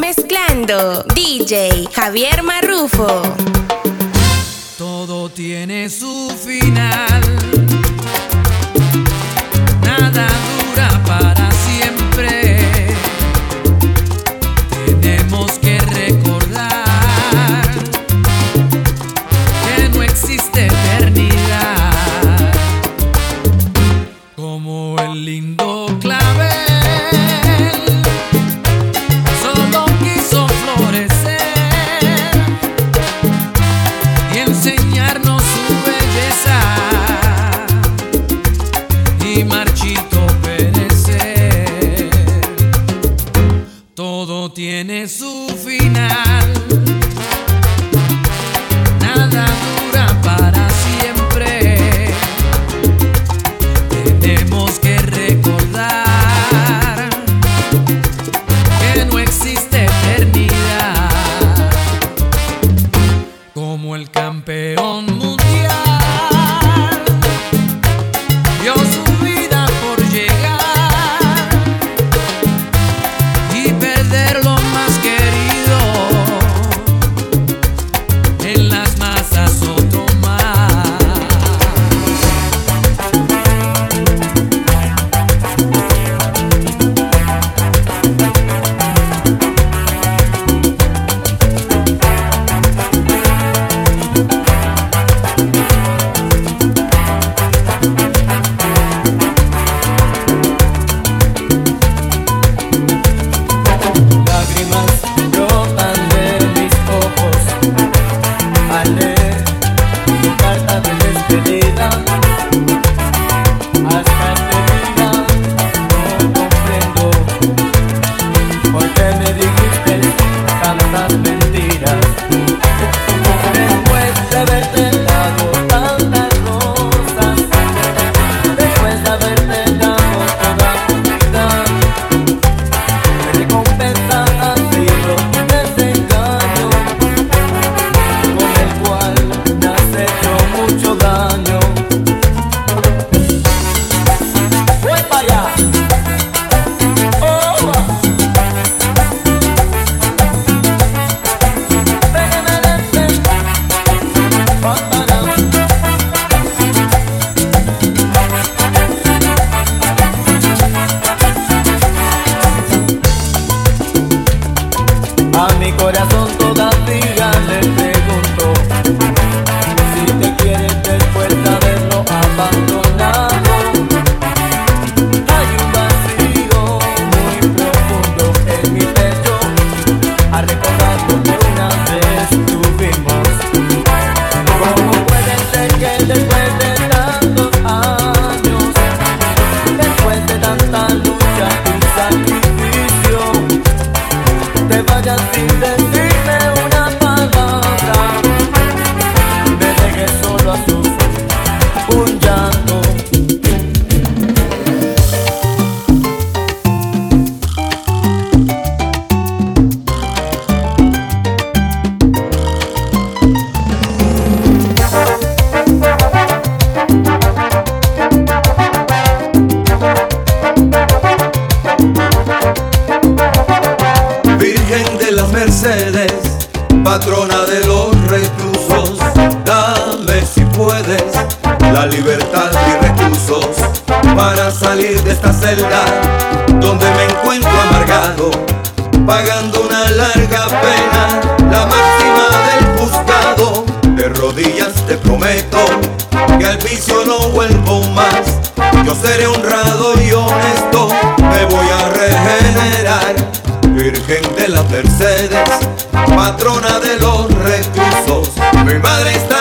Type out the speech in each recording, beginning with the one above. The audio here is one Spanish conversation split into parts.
Mezclando DJ Javier Marrufo. Todo tiene su final. Nada. pagando una larga pena, la máxima del juzgado. De rodillas te prometo que al vicio no vuelvo más. Yo seré honrado y honesto, me voy a regenerar. Virgen de las Mercedes, patrona de los reclusos, mi madre está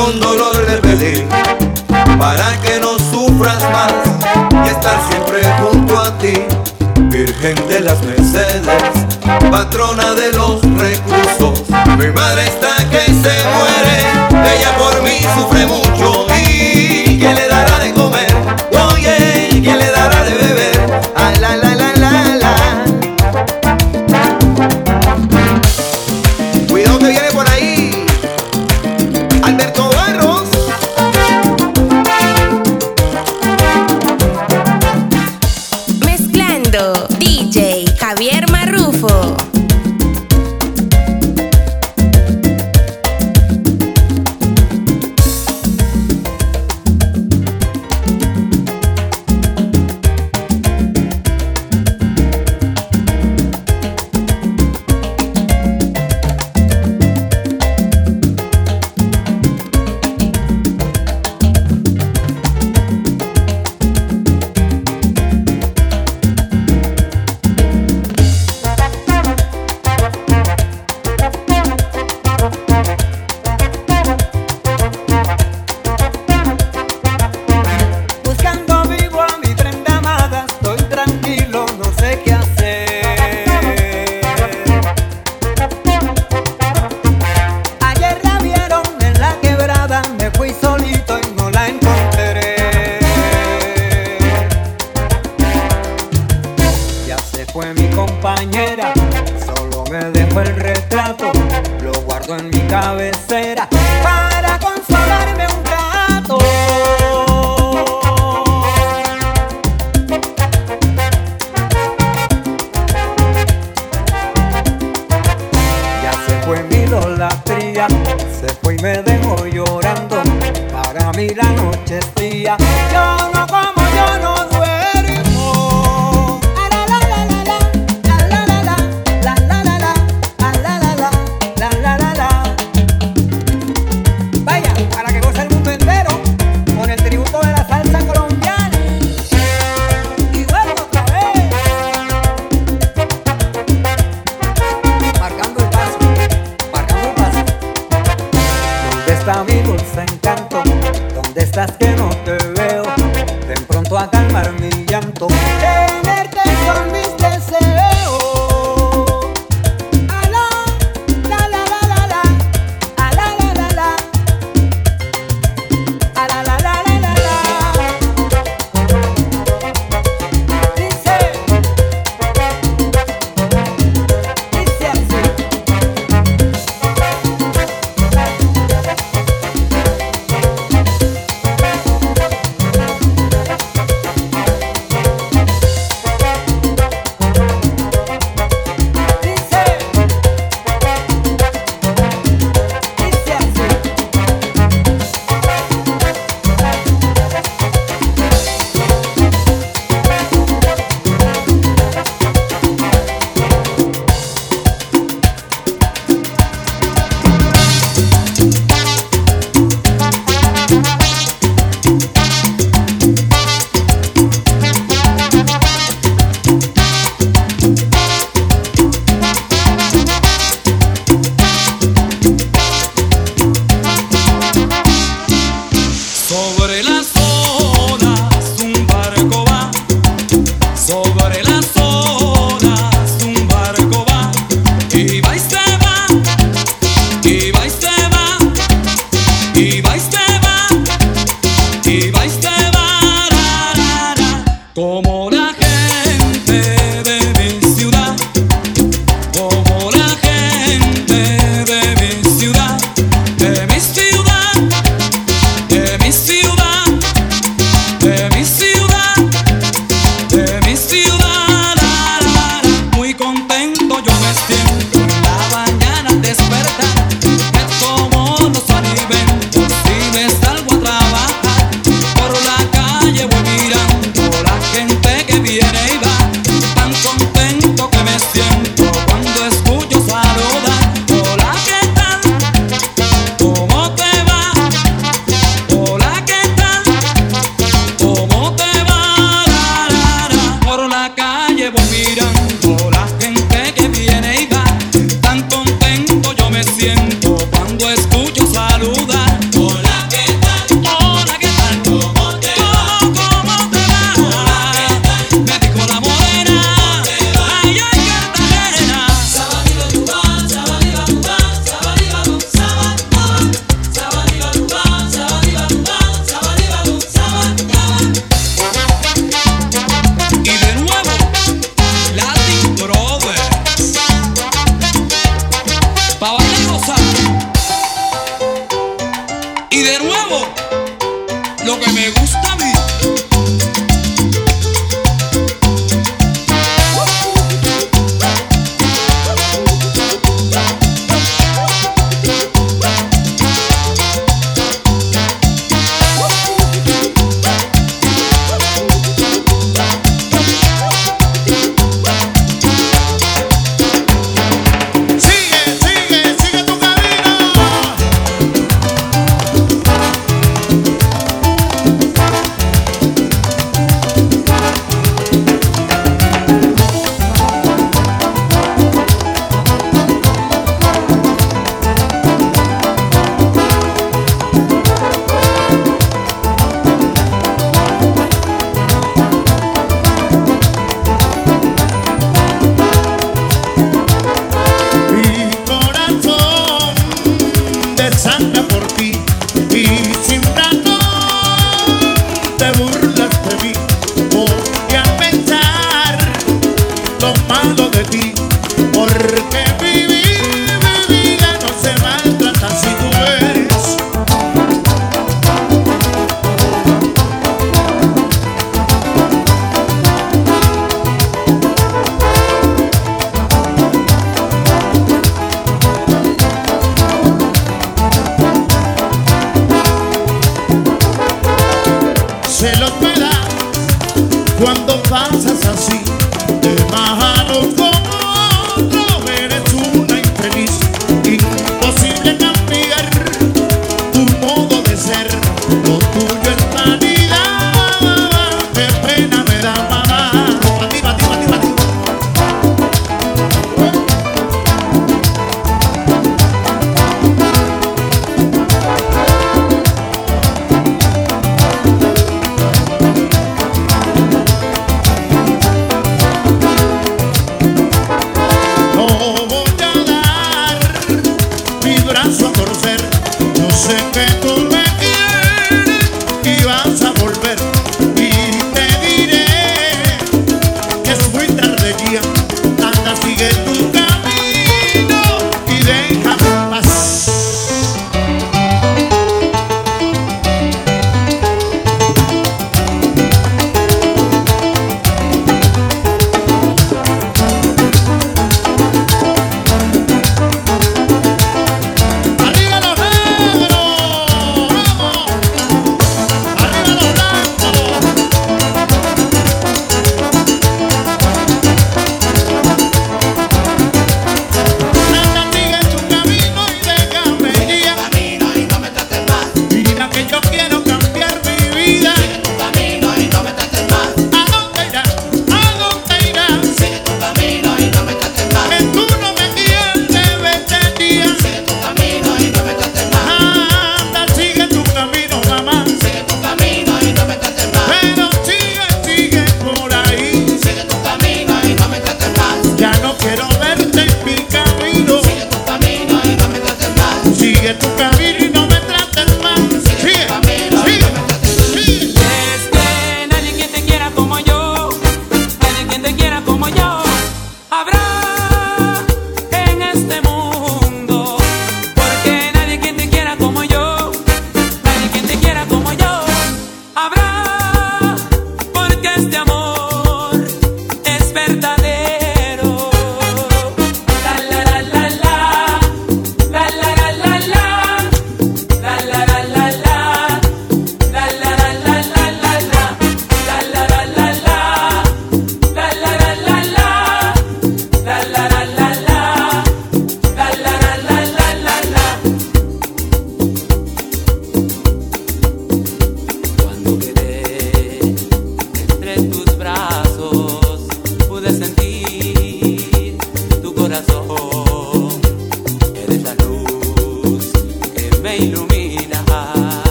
con dolor de pedir para que no sufras más y estar siempre junto a ti. Virgen de las Mercedes, patrona de los recursos, mi madre está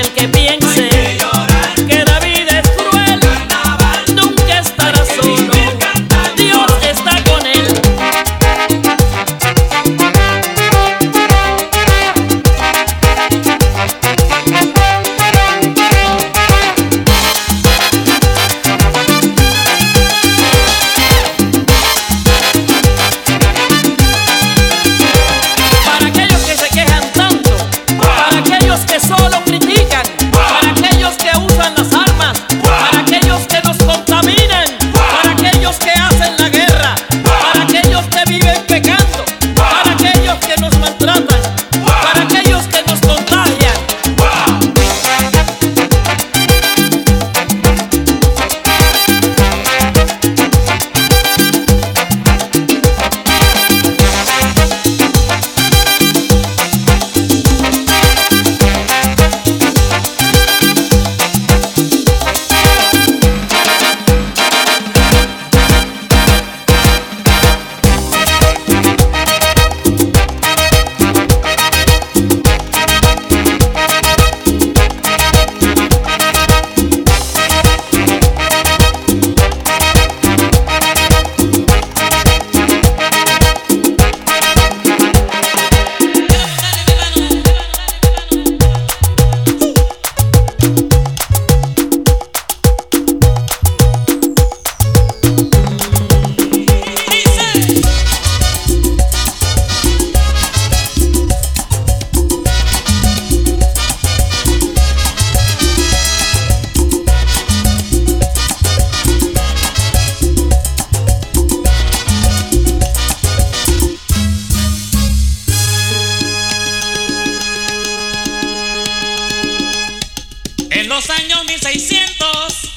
el que los años 1600